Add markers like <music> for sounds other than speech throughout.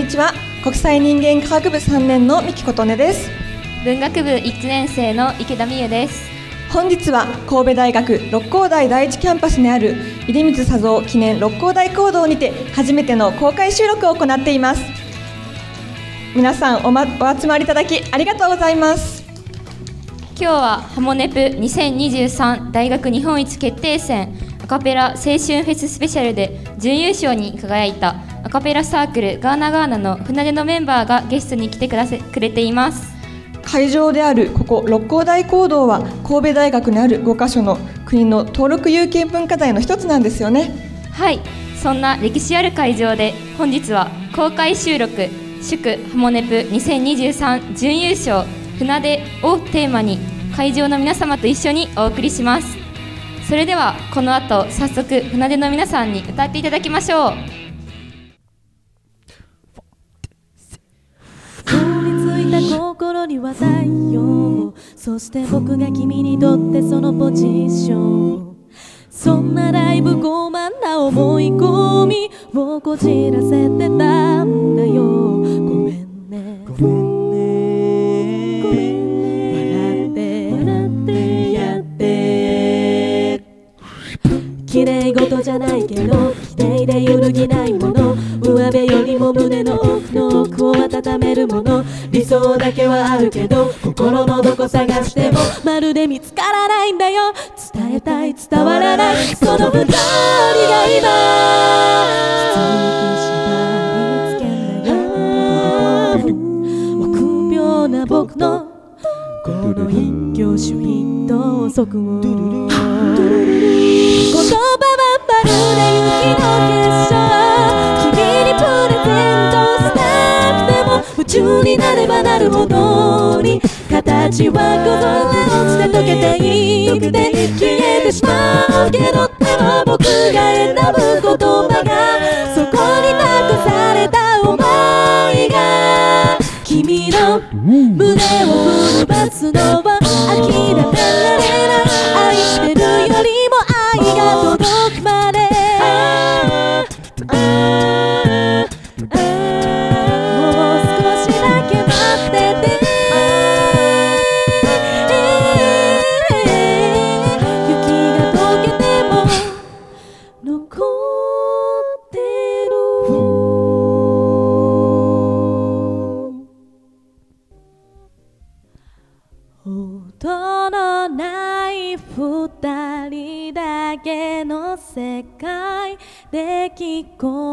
にちは。国際人間科学部3年の三木琴音です。文学部1年生の池田美優です。本日は神戸大学六甲台第一キャンパスにある出光佐三記念六甲台講堂にて初めての公開収録を行っています。皆さんお,、ま、お集まりいただきありがとうございます。今日はハモネプ2023大学日本一決定戦アカペラ青春フェススペシャルで準優勝に輝いたアカペラサークルガーナガーナの船出のメンバーがゲストに来てくだせくれています。会場であるここ六甲台講堂は神戸大学にある5カ所の国の登録有形文化財の一つなんですよね。はい。そんな歴史ある会場で本日は公開収録祝ハモネプ2023準優勝船出をテーマに会場の皆様と一緒にお送りします。それではこの後早速船出の皆さんに歌っていただきましょうりついた心には太陽そして僕が君にとってそのポジション。そんなだいぶ傲慢な思い込みをこじらせてたんだよ。ごめんね。ごめんね。笑って笑って。綺麗事じゃないけど綺麗で揺るぎないもの。上辺よりも胸のの奥を温めるもの。理想だけはあるけど心のどこ探してもまるで見つからないんだよ。伝えたい伝わらないその二人が今臆病な僕のこの一挙手一投足を <laughs> 言葉はまるで雪の結晶中になればなるほどに形は崩れ落ちて溶けていって消えてしまうけどでも僕が選ぶ言葉がそこに託された思いが君の胸を震わすのは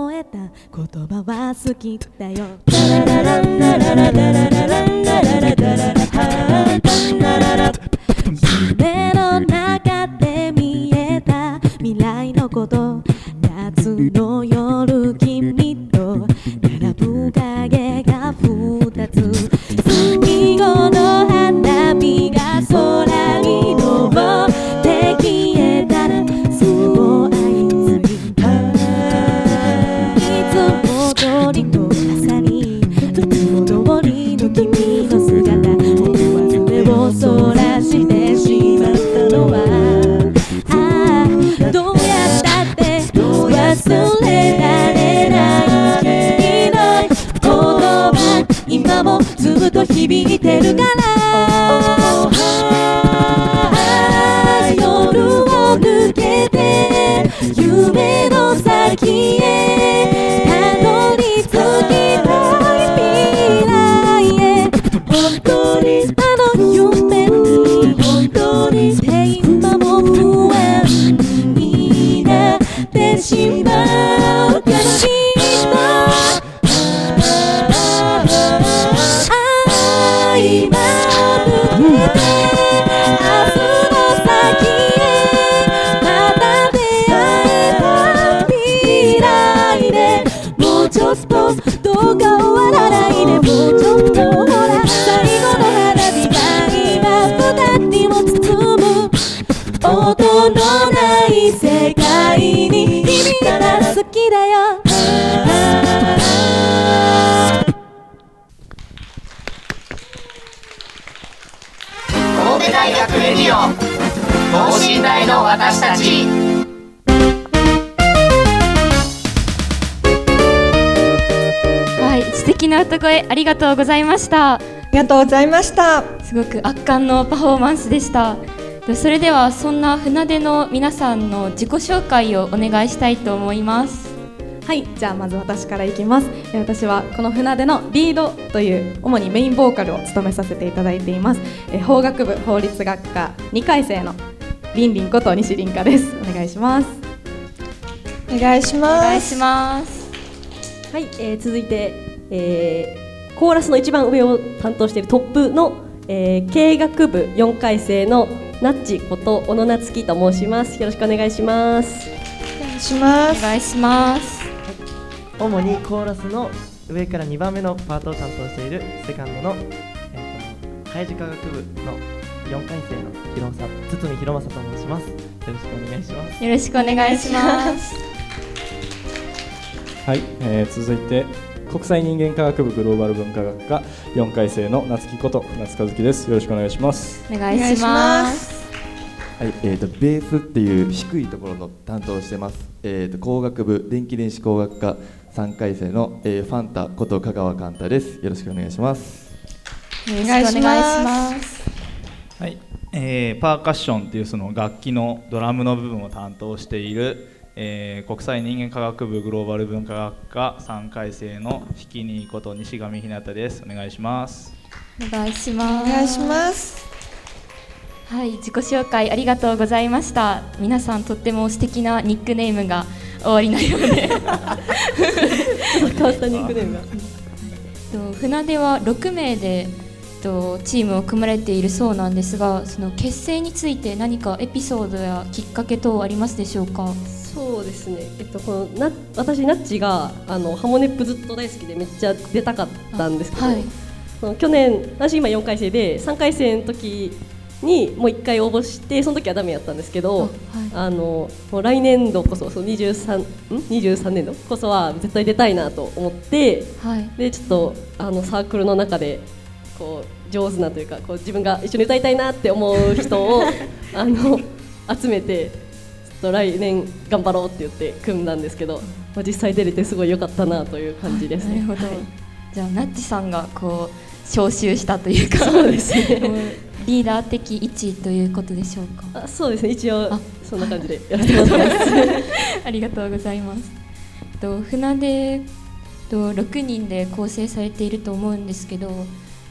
聞こえた言葉は好きだよ。夢の中で見えた未来のこと夏の夜響いてるから大学レディオ等身大の私たち。はい素敵な歌声ありがとうございました。ありがとうございました。すごく圧巻のパフォーマンスでした。でそれではそんな船出の皆さんの自己紹介をお願いしたいと思いますはい、じゃあまず私からいきます。えー私はこの船出のリードという主にメインボーカルを務めさせていただいています。えー法学部法律学科2回生のりんりんこと西凛香です。お願いします。お願いしおます願いしますはい、えー続いて、えーコーラスの一番上を担当しているトップの、えー経営学部4回生のナッチこと小野夏樹と申します。よろしくお願いします。お願いしますお願いします主にコーラスの上から2番目のパートを担当しているセカンドの、えーと、開示科学部の4回生の広さ堤広正と申します。よろしくお願いします。よろしくお願いします。<laughs> はい、えー続いて国際人間科学部グローバル文化学科4回生の夏木こと夏和樹です。よろしくお願いします。お願いします。はい、えー、とベースっていう低いところの担当をしてます、えー、と工学部電気電子工学科3回生の、えーファンタこと香川寛太です。よろしくお願いします。よろしくお願いします。はい、えーパーカッションっていうその楽器のドラムの部分を担当している、えー国際人間科学部グローバル文化学科3回生のひきにこと西上ひなたです。お願いします。お願いします。お願いします。はい、自己紹介ありがとうございました。皆さんとっても素敵なニックネームが終わりなようで。<laughs> 変わったニックネームが。と船出は6名でとチームを組まれているそうなんですが、その結成について何かエピソードやきっかけ等ありますでしょうか？そうですね。えっとこのな私ナッチがあのハモネップずっと大好きでめっちゃ出たかったんですけど、はいその去年私今4回生で3回生の時にもう1回応募してその時はダメやったんですけど、あのもう来年度こそその23ん？23年度こそは絶対出たいなと思って、はい。でちょっとあのサークルの中でこう上手なというかこう自分が一緒に歌いたいなって思う人を <laughs> あの集めてちょっと来年頑張ろうって言って組んだんですけど、まあ、実際出れてすごい良かったなという感じですね。なるほど。はい。じゃあナッチさんがこう招集したというか、そうですね <laughs> リーダー的位置ということでしょうか？あそうですね一応そんな感じでやらせてもらってます。<laughs> <laughs> ありがとうございます。と船出と6人で構成されていると思うんですけど、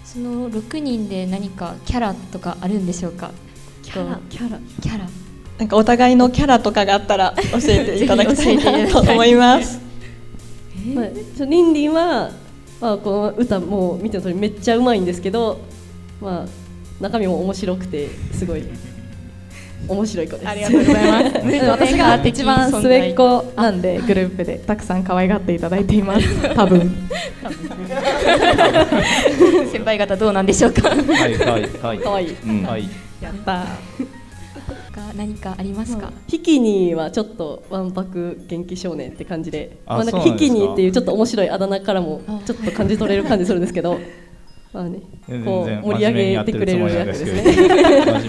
その6人で何かキャラとかあるんでしょうか？キャラ？キャラ？キャラ。なんかお互いのキャラとかがあったら教えていただきたいなと思います。<laughs> まあ、ちょリンリンは、まあ、この歌もう見ての通りめっちゃうまいんですけど、まあ、中身も面白くてすごい面白い子です。ありがとうございます。<laughs> 私が一番末っ子なんでグループでたくさん可愛がっていただいています。<laughs> 多分。<laughs> 先輩方どうなんでしょうか？はいはいはい可愛いうんはいやったが何かありますか？ヒキニーはちょっとわんぱく元気少年って感じで、あまあ、なんかヒキニーっていうちょっと面白いあだ名からもちょっと感じ取れる感じするんですけど、まあね、全こう然盛り上げてくれる役です真ね。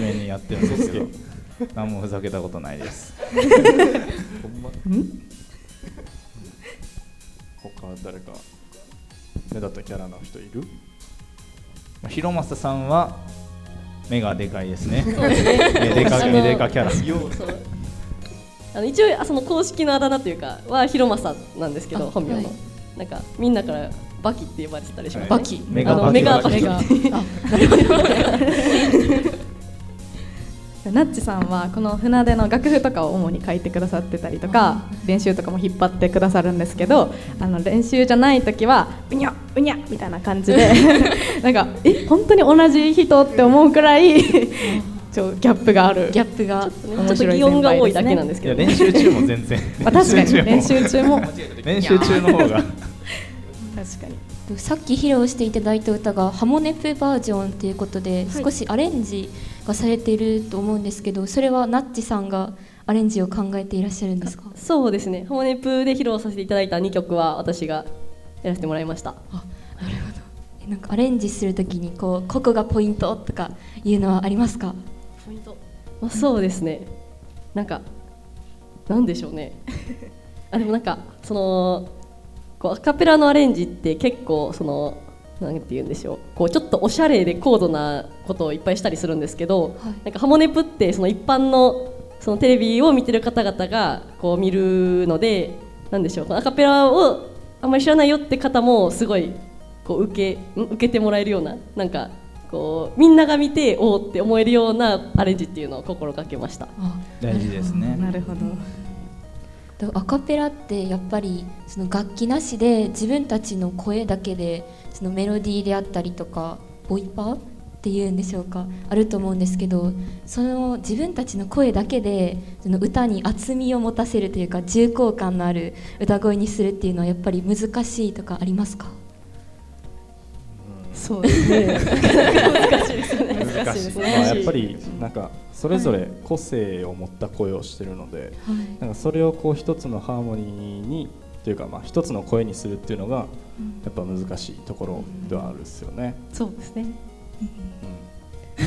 面目にやってるんですけど。何もふざけたことないです。他誰か目立ったキャラの人いる？広正さんは目がでかいですね。そうですね。目でかあの目でかキャラ。そうあの一応あその公式のあだ名というかは広政なんですけど本名の、はい。なんかみんなからバキって呼ばれてたりします、ね、バキ。メガバキ。メガバキ。メガあナッチさんはこの船出の楽譜とかを主に書いてくださってたりとか練習とかも引っ張ってくださるんですけどあの練習じゃない時はうにゃうにゃみたいな感じで <laughs> なんかえ本当に同じ人って思うくらいちょギャップがある。ギャップが面白い先輩ですねいや練習中も全然。まあ確かに練習中も。練習中の方が確かに。さっき披露していただいた歌がハモネプバージョンということで、はい。少しアレンジがされていると思うんですけどそれはナッチさんがアレンジを考えていらっしゃるんですか？そうですね。ハモネプで披露させていただいた2曲は私がやらせてもらいました。えなんかアレンジするときにこうここがポイントとかいうのはありますか？ポイント。まあ、そうですね。なんかなんでしょうね。<laughs> あでもなんかそのこうアカペラのアレンジって結構そのなんて言うんでしょう。こうちょっとおしゃれで高度なことをいっぱいしたりするんですけど、なんかハモネプってその一般のそのテレビを見てる方々がこう見るのでなんでしょう。このアカペラをあんまり知らないよって方もすごいこう受けん受けてもらえるようななんかこうみんなが見ておおって思えるようなアレンジっていうのを心がけました。大事ですね。なるほど。でアカペラってやっぱりその楽器なしで自分たちの声だけでそのメロディーであったりとかボイパーっていうんでしょうかあると思うんですけどその自分たちの声だけでその歌に厚みを持たせるというか重厚感のある歌声にするっていうのはやっぱり難しいとかありますか？そうですね難しいですね。<laughs> 難しいまあ、やっぱりなんかそれぞれ個性を持った声をしてるので、なんかそれをこう一つのハーモニーにというかまあ一つの声にするっていうのがやっぱ難しいところではあるですよね。そうですね。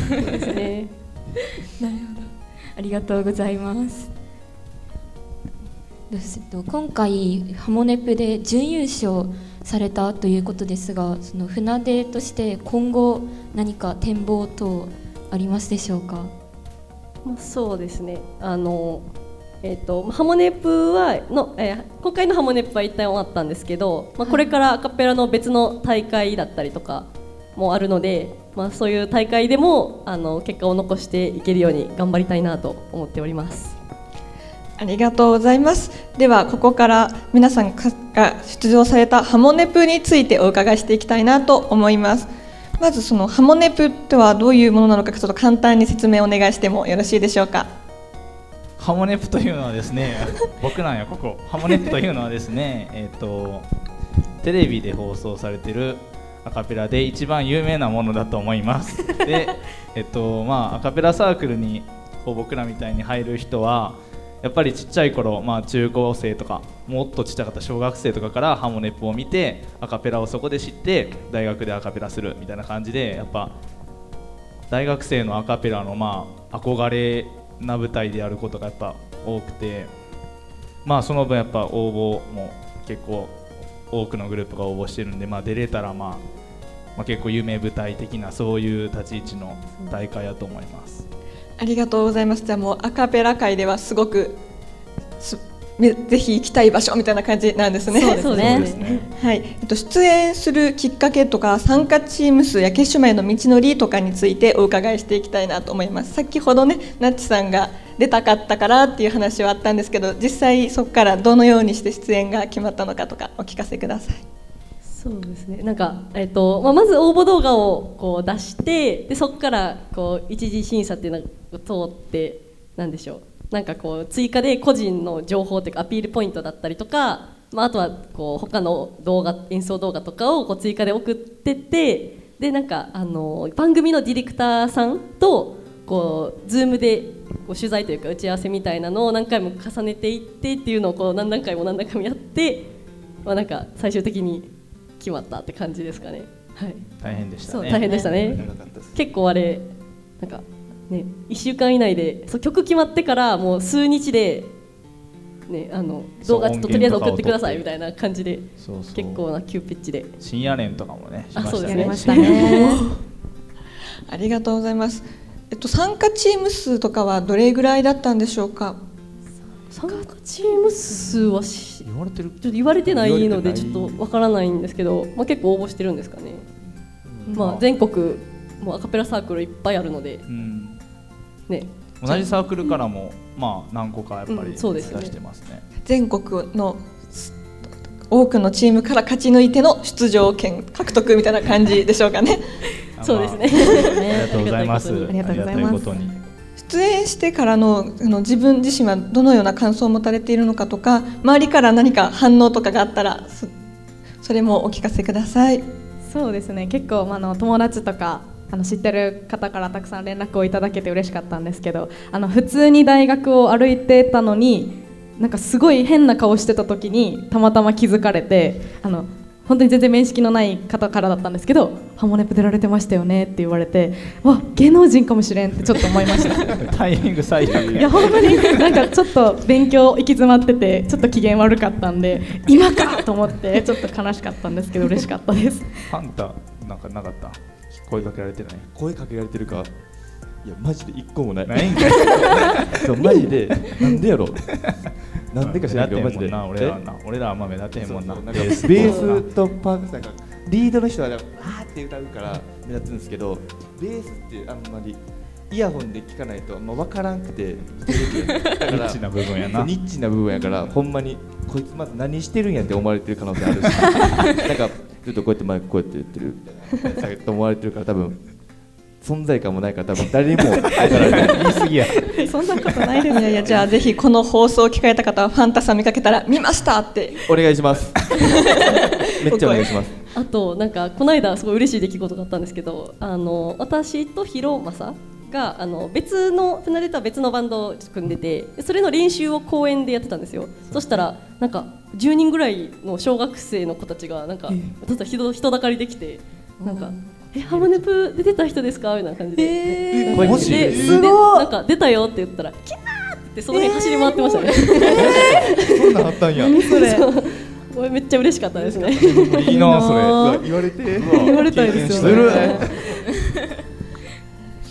そうですね。なるほど。ありがとうございます。です？えっと今回ハモネプで準優勝されたということですがその船出として今後何か展望等ありますでしょうか？まあ、そうですね。あのえー、とハモネプはの、えー今回のハモネプは一旦終わったんですけど、まあ、これからアカペラの別の大会だったりとかもあるので、まあ、そういう大会でもあの結果を残していけるように頑張りたいなと思っております。ありがとうございます。ではここから皆さんが出場されたハモネプについてお伺いしていきたいなと思います。まずそのハモネプとはどういうものなのかちょっと簡単に説明をお願いしてもよろしいでしょうか？ハモネプというのはですね <laughs> 僕なんやここハモネプというのはですね <laughs> えっ、とテレビで放送されてるアカペラで一番有名なものだと思います <laughs> でえっとまあアカペラサークルにこう僕らみたいに入る人はやっぱりちっちゃい頃、まあ、中高生とかもっとちっちゃかった小学生とかからハモネプを見てアカペラをそこで知って大学でアカペラするみたいな感じでやっぱ大学生のアカペラのまあ憧れな舞台でやることがやっぱ多くてまあその分やっぱ応募も結構多くのグループが応募してるんでまあ出れたらまあ、まあ、結構有名舞台的なそういう立ち位置の大会やと思います。ありがとうございます。じゃあもうアカペラ界ではすごくすめぜひ行きたい場所みたいな感じなんですね。そうですねはい、えっと出演するきっかけとか参加チーム数や決勝までの道のりとかについてお伺いしていきたいなと思います。先ほどねナッチさんが出たかったからっていう話はあったんですけど、実際そこからどのようにして出演が決まったのかとかお聞かせください。そうですねなんか、えっとまあ、まず応募動画をこう出してでそこからこう一次審査っていうのを通ってなんでしょうなんかこう追加で個人の情報というかアピールポイントだったりとか、まあ、あとはこう他の動画演奏動画とかをこう追加で送ってってでなんかあの番組のディレクターさんとこう Zoom でこう取材というか打ち合わせみたいなのを何回も重ねていってっていうのをこう何段階も何段階もやって、まあ、なんか最終的に決まったって感じですかね。はい。大変でしたそうね大変でしたね長かったです。結構あれなんかね1週間以内でそう曲決まってからもう数日でねあの動画ちょっととりあえず送ってくださいみたいな感じでそうそう。結構な急ピッチで。深夜練とかもねしまあそうしたですね。ね。<laughs> ありがとうございます。えっと参加チーム数とかはどれぐらいだったんでしょうか？参加チーム数はし言われてる。ちょっと言われてないのでちょっとわからないんですけど、まあ、結構応募してるんですかね、まあ、全国もうアカペラサークルいっぱいあるので、うんね、同じサークルからもまあ何個かやっぱりうん出そうですよねしてますね。全国の多くのチームから勝ち抜いての出場権獲得みたいな感じでしょうかね。<laughs> そうですね <laughs> ありがとうございます。ありがとうございます。出演してからのあの自分自身はどのような感想を持たれているのかとか周りから何か反応とかがあったらすそれもお聞かせくださいそうですね結構、まあ、あの友達とかあの知ってる方からたくさん連絡をいただけて嬉しかったんですけどあの普通に大学を歩いてたのになんかすごい変な顔してた時にたまたま気づかれてあの本当に全然面識のない方からだったんですけど「ハモネプ出られてましたよね」って言われてわ芸能人かもしれんってちょっと思いました。<laughs> タイミング最悪いや本当になんかちょっと勉強行き詰まっててちょっと機嫌悪かったんで今かと思ってちょっと悲しかったんですけど嬉しかったです。ファンタなんかなかった？声かけられてない。声かけられてるか。いやマジで一個もない。ないんかい。<laughs> そうマジで。なんでやろなんでか知らんけどマジで。な俺らはな。俺らはあんま目立てへんもんな。ベースとパークスなんかリードの人はわーって歌うから目立つんですけどベースってあんまりイヤホンで聞かないとま分からんくてだからニッチな部分やな。ニッチな部分やからほんまにこいつまず何してるんやって思われてる可能性あるし。<laughs> なんかちょっとこうやってマイクこうやって言ってる。みたいなと思われてるから多分存在感もないから多分誰にも言い過ぎやそんなことないですいやいやじゃあぜひこの放送を聞かれた方はファンタさん見かけたら見ましたって。お願いします。<laughs> めっちゃお願いします。あとなんかこの間すごい嬉しい出来事があったんですけどあの私とヒロマサがあの別の船出とは別のバンドを組んでてでそれの練習を公園でやってたんですよ。そしたらなんか10人ぐらいの小学生の子たちがなんかちょっと人人だかりできてなんか「えハモネプ出てた人ですか?」みたいな感じで、えでマジで？ですでなんか出たよって言ったら「キャー!」ってその辺走り回ってましたね、そんなんあったんや。それ。<laughs> これめっちゃ嬉しかったですね。いいなそれ。<laughs> 言われ。て言われたいですよね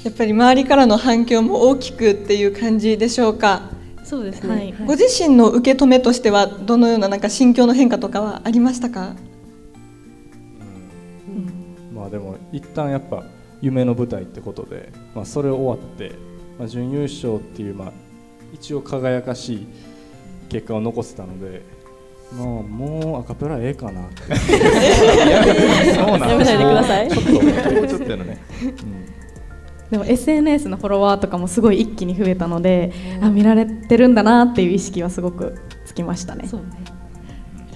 やっぱり周りからの反響も大きくっていう感じでしょうか？そうですね、はい。ご自身の受け止めとしてはどのようななんか心境の変化とかはありましたか？まあでも一旦やっぱ夢の舞台ってことで、まあ、それ終わって、まあ、準優勝っていう、まあ、一応輝かしい結果を残せたので、まあ、もうアカペラええかなって。そうなんやめないでください。もうちょっとやのねでも SNS のフォロワーとかもすごい一気に増えたのであ見られてるんだなっていう意識はすごくつきましたね。そうね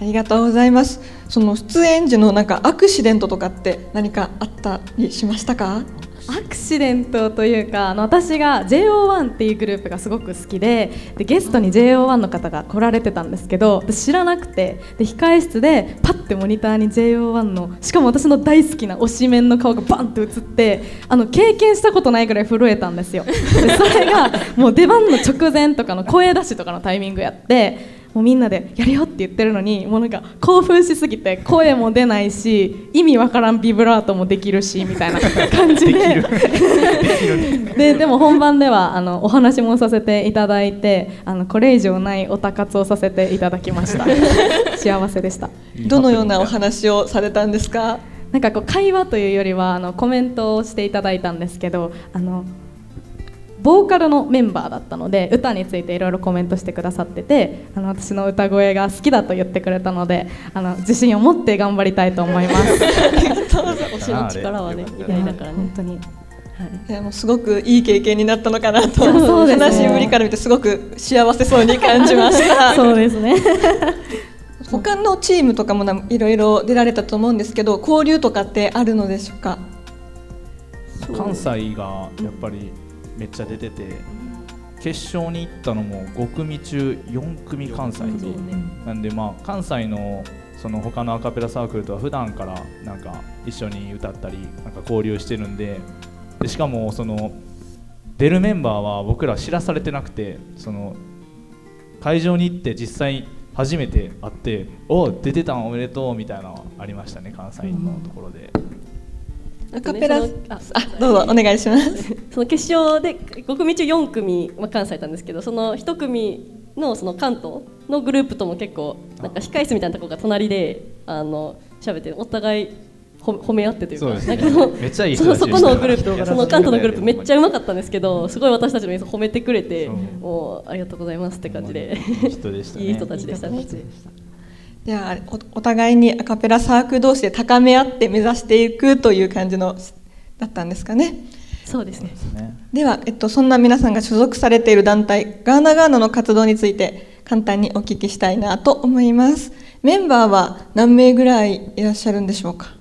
ありがとうございます。その出演時のなんかアクシデントとかって何かあったりしましたか？アクシデントというかあの私が JO1 っていうグループがすごく好きででゲストに JO1 の方が来られてたんですけど知らなくてで控え室でパッてモニターに JO1 のしかも私の大好きな推しメンの顔がバンって映ってあの経験したことないぐらい震えたんですよ。でそれがもう出番の直前とかの声出しとかのタイミングやってもうみんなでやるよって言ってるのにもうなんか興奮しすぎて声も出ないし意味わからんビブラートもできるしみたいな感じで。<laughs> で <laughs> でも本番ではあのお話もさせていただいてあのこれ以上ないおたかつをさせていただきました。<laughs> 幸せでした。どのようなお話をされたんですか？なんかこう会話というよりはあのコメントをしていただいたんですけどあのボーカルのメンバーだったので歌についていろいろコメントしてくださっててあの私の歌声が好きだと言ってくれたのであの自信を持って頑張りたいと思います。<laughs> 推しの力はね偉大だからね。本当に。い。やもうすごくいい経験になったのかなと。そうですね。話ぶりから見てすごく幸せそうに感じました。<laughs> そうですね。<laughs> 他のチームとかもないろいろ出られたと思うんですけど交流とかってあるのでしょうか？関西がやっぱりめっちゃ出てて決勝に行ったのも5組中4組関西なんでまあ関西のその他のアカペラサークルとは普段からなんか一緒に歌ったりなんか交流してるんででしかもその出るメンバーは僕ら知らされてなくてその会場に行って実際初めて会って「お出てたんおめでとう」みたいなのはありましたね関西のところで。アカペラ。ああどうぞお願いします。その決勝で5組中4組、まあ、関西いたんですけどその1組のその関東のグループとも結構なんか控室みたいなところが隣であの喋ってお互いほ褒め合ってというかね。なんかそのめっちゃいい人たちそのそこのグループその関東のグループめっちゃうまかったんですけどすごい私たちの演奏褒めてくれてもう。ありがとうございますって感じで。いい人でしたね。<laughs> いい人たちでした。ね。じゃあおお互いにアカペラサークル同士で高め合って目指していくという感じのだったんですかね。そうですね。では、えっと、そんな皆さんが所属されている団体ガーナガーナの活動について簡単にお聞きしたいなと思います。メンバーは何名ぐらいいらっしゃるんでしょうか？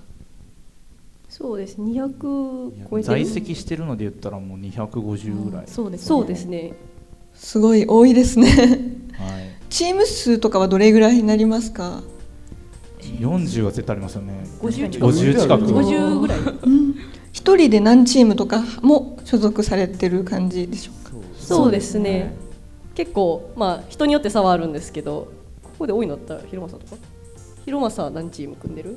そうです200超えて在籍してるので言ったらもう250ぐらい、そうですそうですね。すごい多いですね。はい、チーム数とかはどれぐらいになりますか？40は絶対ありますよね。50近く。50近く。50ぐらい。一人で何チームとかも所属されてる感じでしょうか？そうですね。結構まあ人によって差はあるんですけどここで多いのだったら広政とか？広政何チーム組んでる？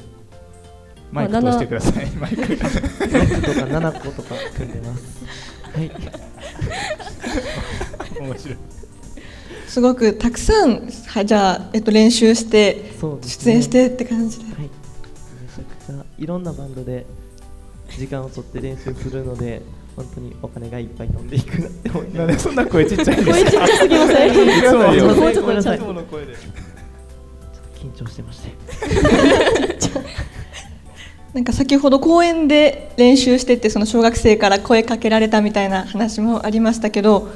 マイク通してください。マイク6とか7個とか組んでます。はい。面白いすごくたくさんはじゃあ、えっと、練習して出演してって感じで、はい、めちゃくちゃいろんなバンドで時間を取って練習するので本当にお金がいっぱい飛んでいくなって思いなんでそんな声ちっちゃいんですか？声ちっちゃすぎません？もうちょっとごめんなさい。緊張してまして。なんか先ほど公園で練習しててその小学生から声かけられたみたいな話もありましたけど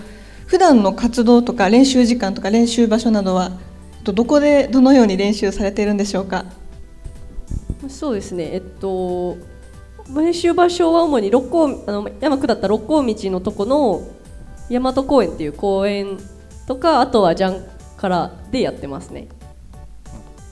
普段の活動とか練習時間とか練習場所などはえっとどこでどのように練習されているんでしょうか？そうですね。えっと練習場所は主に六甲あの山下った六甲道のとこの大和公園っていう公園とかあとはジャンカラでやってますね。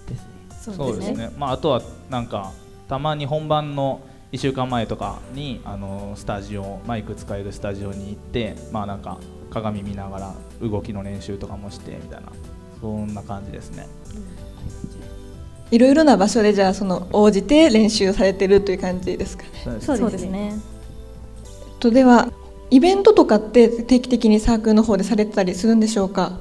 ですね。そうですね。まああとはなんかたまに本番の1週間前とかにあのスタジオマイク使えるスタジオに行ってまあなんか鏡見ながら動きの練習とかもしてみたいな。そんな感じですね。いろいろな場所でじゃあその応じて練習されてるという感じですか？ね。そうですね。とではイベントとかって定期的にサークルの方でされてたりするんでしょうか？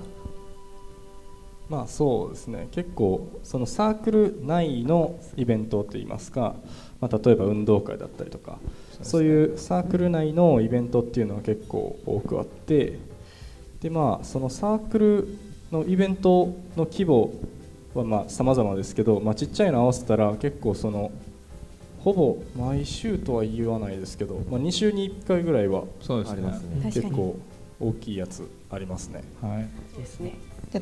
まあそうですね。結構そのサークル内のイベントといいますか、まあ、例えば運動会だったりとかそういうサークル内のイベントっていうのは結構多くあってでまあそのサークルのイベントの規模はまあ様々ですけど、まあ、ちっちゃいの合わせたら結構そのほぼ毎週とは言わないですけど、まあ、2週に1回ぐらいはそうですね。ありますね。確かに。結構大きいやつありますね。はい。ですね。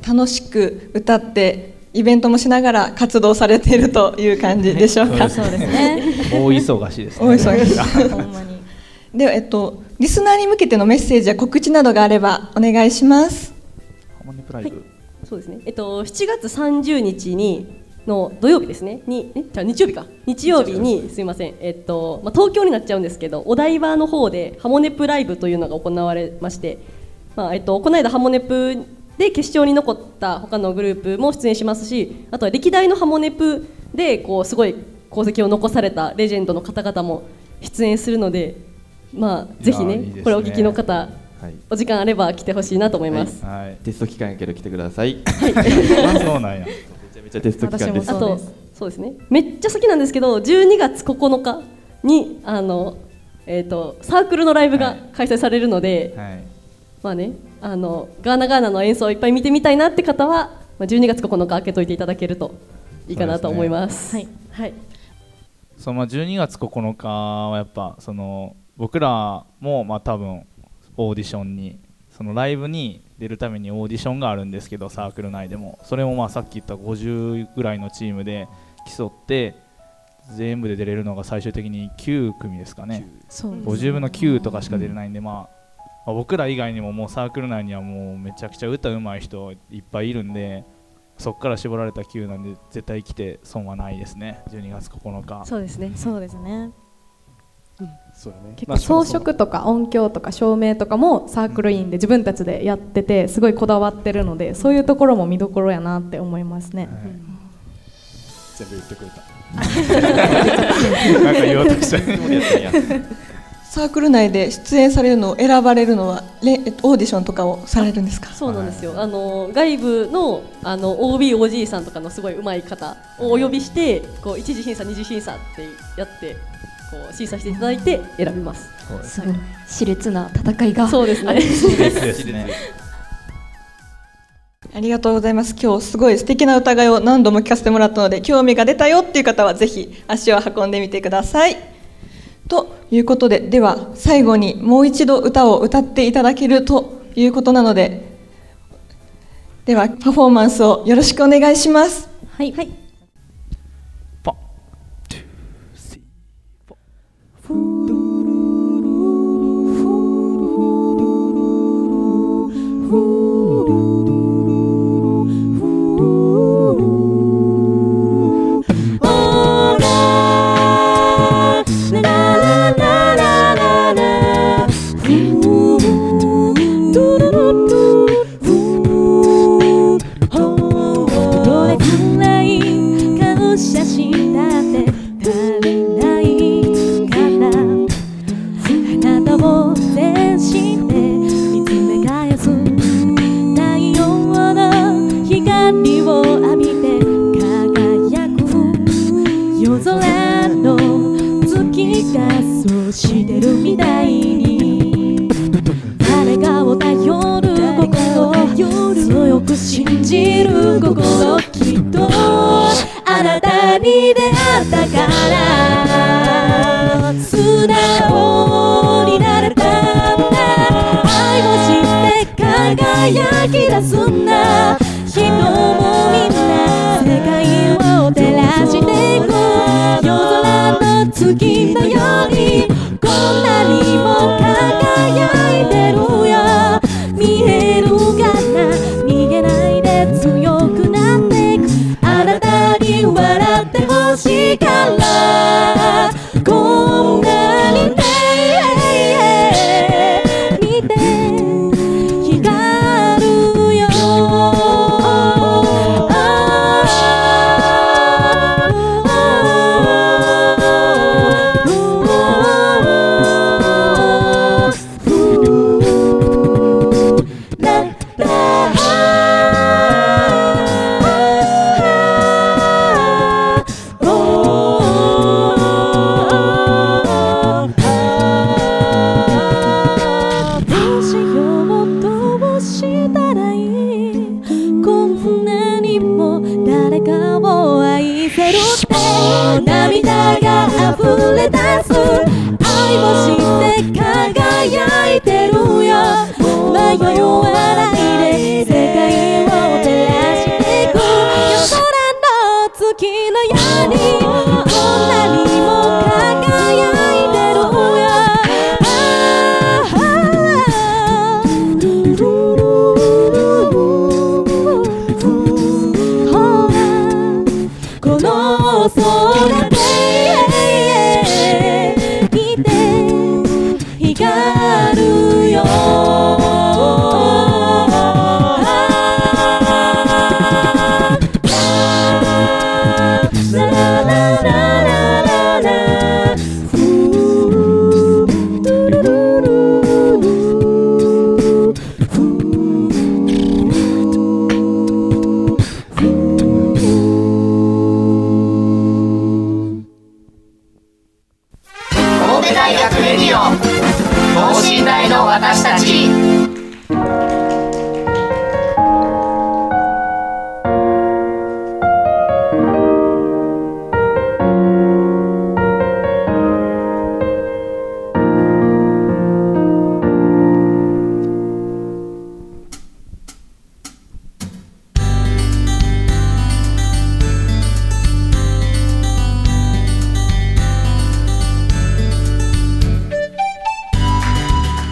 楽しく歌ってイベントもしながら活動されているという感じでしょうか。そうですね <laughs> 大忙しいですね大忙しい <laughs> ほんまにでは、えっと、リスナーに向けてのメッセージや告知などがあればお願いします。ハモネプライブ、そうですね。えっと7月30日にの土曜日ですね。にえじゃあ日曜日か。日曜日にすいません。えっとまあ東京になっちゃうんですけど、お台場の方でハモネプライブというのが行われまして、まあえっとこの間ハモネプで決勝に残った他のグループも出演しますし、あとは歴代のハモネプでこうすごい功績を残されたレジェンドの方々も出演するので、まあぜひねね。これお聞きの方。はい。お時間あれば来てほしいなと思います。はい。テスト期間やけど来てください。あそうなんや。めちゃめちゃテスト期間です。あとそうですね。めっちゃ好きなんですけど12月9日にあの、えー、とサークルのライブが開催されるので、はいまあねあのガーナガーナの演奏をいっぱい見てみたいなって方は、まあ、12月9日開けといていただけるといいかなと思います。はい。はい。そのまあ12月9日はやっぱその僕らもまあ多分オーディションにそのライブに出るためにオーディションがあるんですけどサークル内でも。それもまあさっき言った50ぐらいのチームで競って全部で出れるのが最終的に9組ですかね。そう50分の9とかしか出れないんで、まあ、まあ僕ら以外にももうサークル内にはもうめちゃくちゃ歌うまい人いっぱいいるんでそこから絞られた9なんで絶対来て損はないですね。12月9日。そうですね。そうですね。そうだね。結構装飾とか音響とか照明とかもサークルインで自分たちでやっててすごいこだわってるのでそういうところも見どころやなって思いますね、全部言ってくれた。<laughs> <laughs> なんか言おうとした <laughs> サークル内で出演されるのを選ばれるのはレえっとオーディションとかをされるんですか？そうなんですよ、あの外部のあの OBOG さんとかのすごい上手い方をお呼びしてこう一次審査二次審査ってやってこう審査していただいて選びます。すごい。熾烈な戦いが。そうですねですね。<laughs> ありがとうございます。今日すごい素敵な歌声を何度も聞かせてもらったので、興味が出たよっていう方はぜひ足を運んでみてください。ということででは最後にもう一度歌を歌っていただけるということなのでではパフォーマンスをよろしくお願いします。はい、はい Ooh. ったから素直になれたんだ愛をして輝き出すんだ人もみんな世界を照らしていく夜空の月のようにこんなにも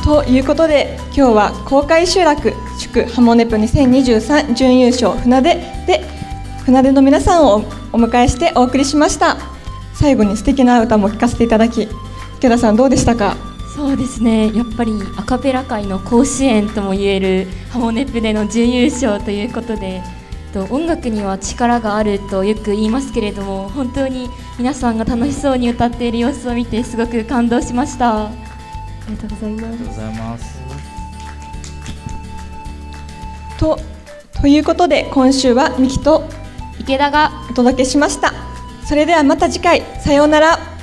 ということで今日は公開集落祝ハモネプ2023準優勝船出で船出の皆さんをお迎えしてお送りしました。最後に素敵な歌も聴かせていただき池田さんどうでしたか？そうですね。やっぱりアカペラ界の甲子園ともいえるハモネプでの準優勝ということで音楽には力があるとよく言いますけれども本当に皆さんが楽しそうに歌っている様子を見てすごく感動しました。ありがとうございます。ありがとうございますとということで今週はミキと池田がお届けしました。それではまた次回。さようなら